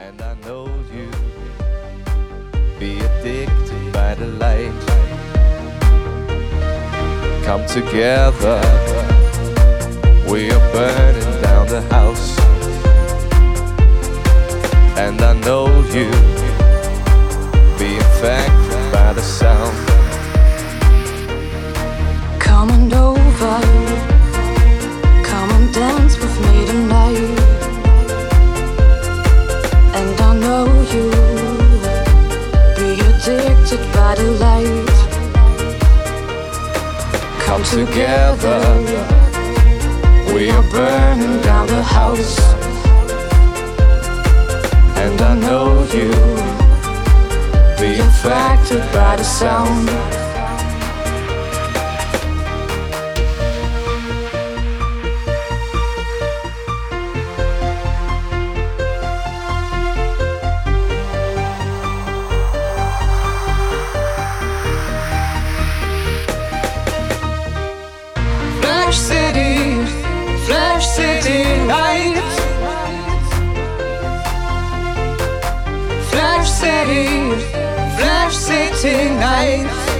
And I know you be addicted by the light. Come together, we are burning down the house. And I know you be infected by the sound. Come on over, come and dance with addicted by the light. Come together, we are burning down the house. And I know you be infected by the sound. Flash City, Flash City night. Flash City, Flash City night.